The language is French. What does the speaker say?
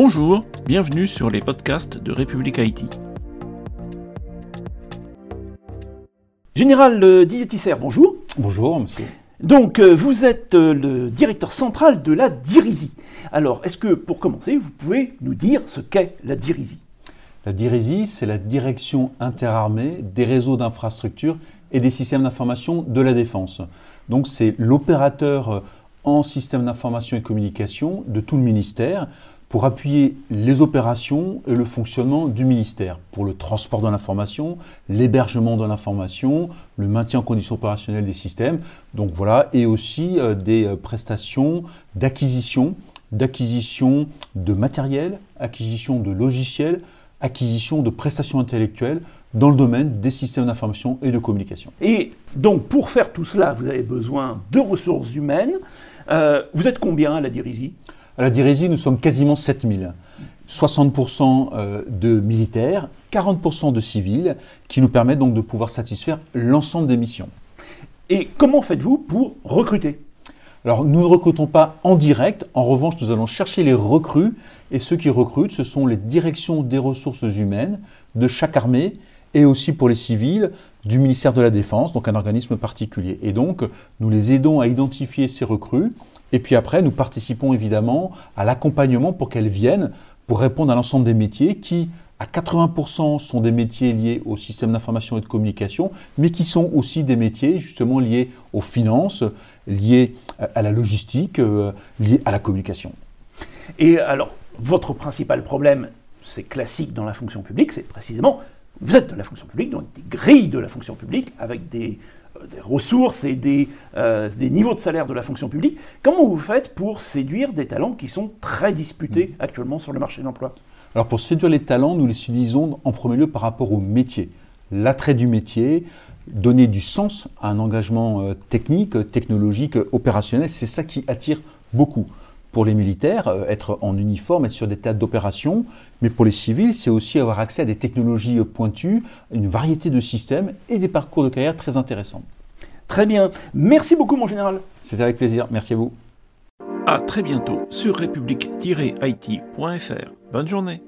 Bonjour, bienvenue sur les podcasts de République Haïti. Général euh, Didier Tisser, bonjour. Bonjour, monsieur. Donc, euh, vous êtes euh, le directeur central de la DIRISI. Alors, est-ce que, pour commencer, vous pouvez nous dire ce qu'est la DIRISI La DIRISI, c'est la direction interarmée des réseaux d'infrastructures et des systèmes d'information de la défense. Donc, c'est l'opérateur en système d'information et communication de tout le ministère pour appuyer les opérations et le fonctionnement du ministère, pour le transport de l'information, l'hébergement de l'information, le maintien en condition opérationnelle des systèmes, donc voilà, et aussi euh, des euh, prestations d'acquisition, d'acquisition de matériel, acquisition de logiciels, acquisition de prestations intellectuelles dans le domaine des systèmes d'information et de communication. Et donc pour faire tout cela, vous avez besoin de ressources humaines. Euh, vous êtes combien à la DIRISI À la DIRISI, nous sommes quasiment 7000. 60% euh, de militaires, 40% de civils, qui nous permettent donc de pouvoir satisfaire l'ensemble des missions. Et comment faites-vous pour recruter? Alors nous ne recrutons pas en direct, en revanche nous allons chercher les recrues et ceux qui recrutent ce sont les directions des ressources humaines de chaque armée et aussi pour les civils du ministère de la Défense, donc un organisme particulier. Et donc nous les aidons à identifier ces recrues et puis après nous participons évidemment à l'accompagnement pour qu'elles viennent pour répondre à l'ensemble des métiers qui à 80% sont des métiers liés au système d'information et de communication, mais qui sont aussi des métiers justement liés aux finances, liés à la logistique, euh, liés à la communication. Et alors, votre principal problème, c'est classique dans la fonction publique, c'est précisément, vous êtes dans la fonction publique, donc des grilles de la fonction publique, avec des, euh, ressources et des, euh, des, niveaux de salaire de la fonction publique. Comment vous faites pour séduire des talents qui sont très disputés mmh. actuellement sur le marché de l'emploi? Alors pour séduire les talents, nous les utilisons en premier lieu par rapport au métier. L'attrait du métier, donner du sens à un engagement euh, technique, technologique, opérationnel, c'est ça qui attire beaucoup. Pour les militaires, euh, être en uniforme, être sur des théâtres d'opération, mais pour les civils, c'est aussi avoir accès à des technologies pointues, une variété de systèmes et des parcours de carrière très intéressants. Très bien. Merci beaucoup, mon général. C'était avec plaisir. Merci à vous. À très bientôt sur république-it.fr. Bonne journée.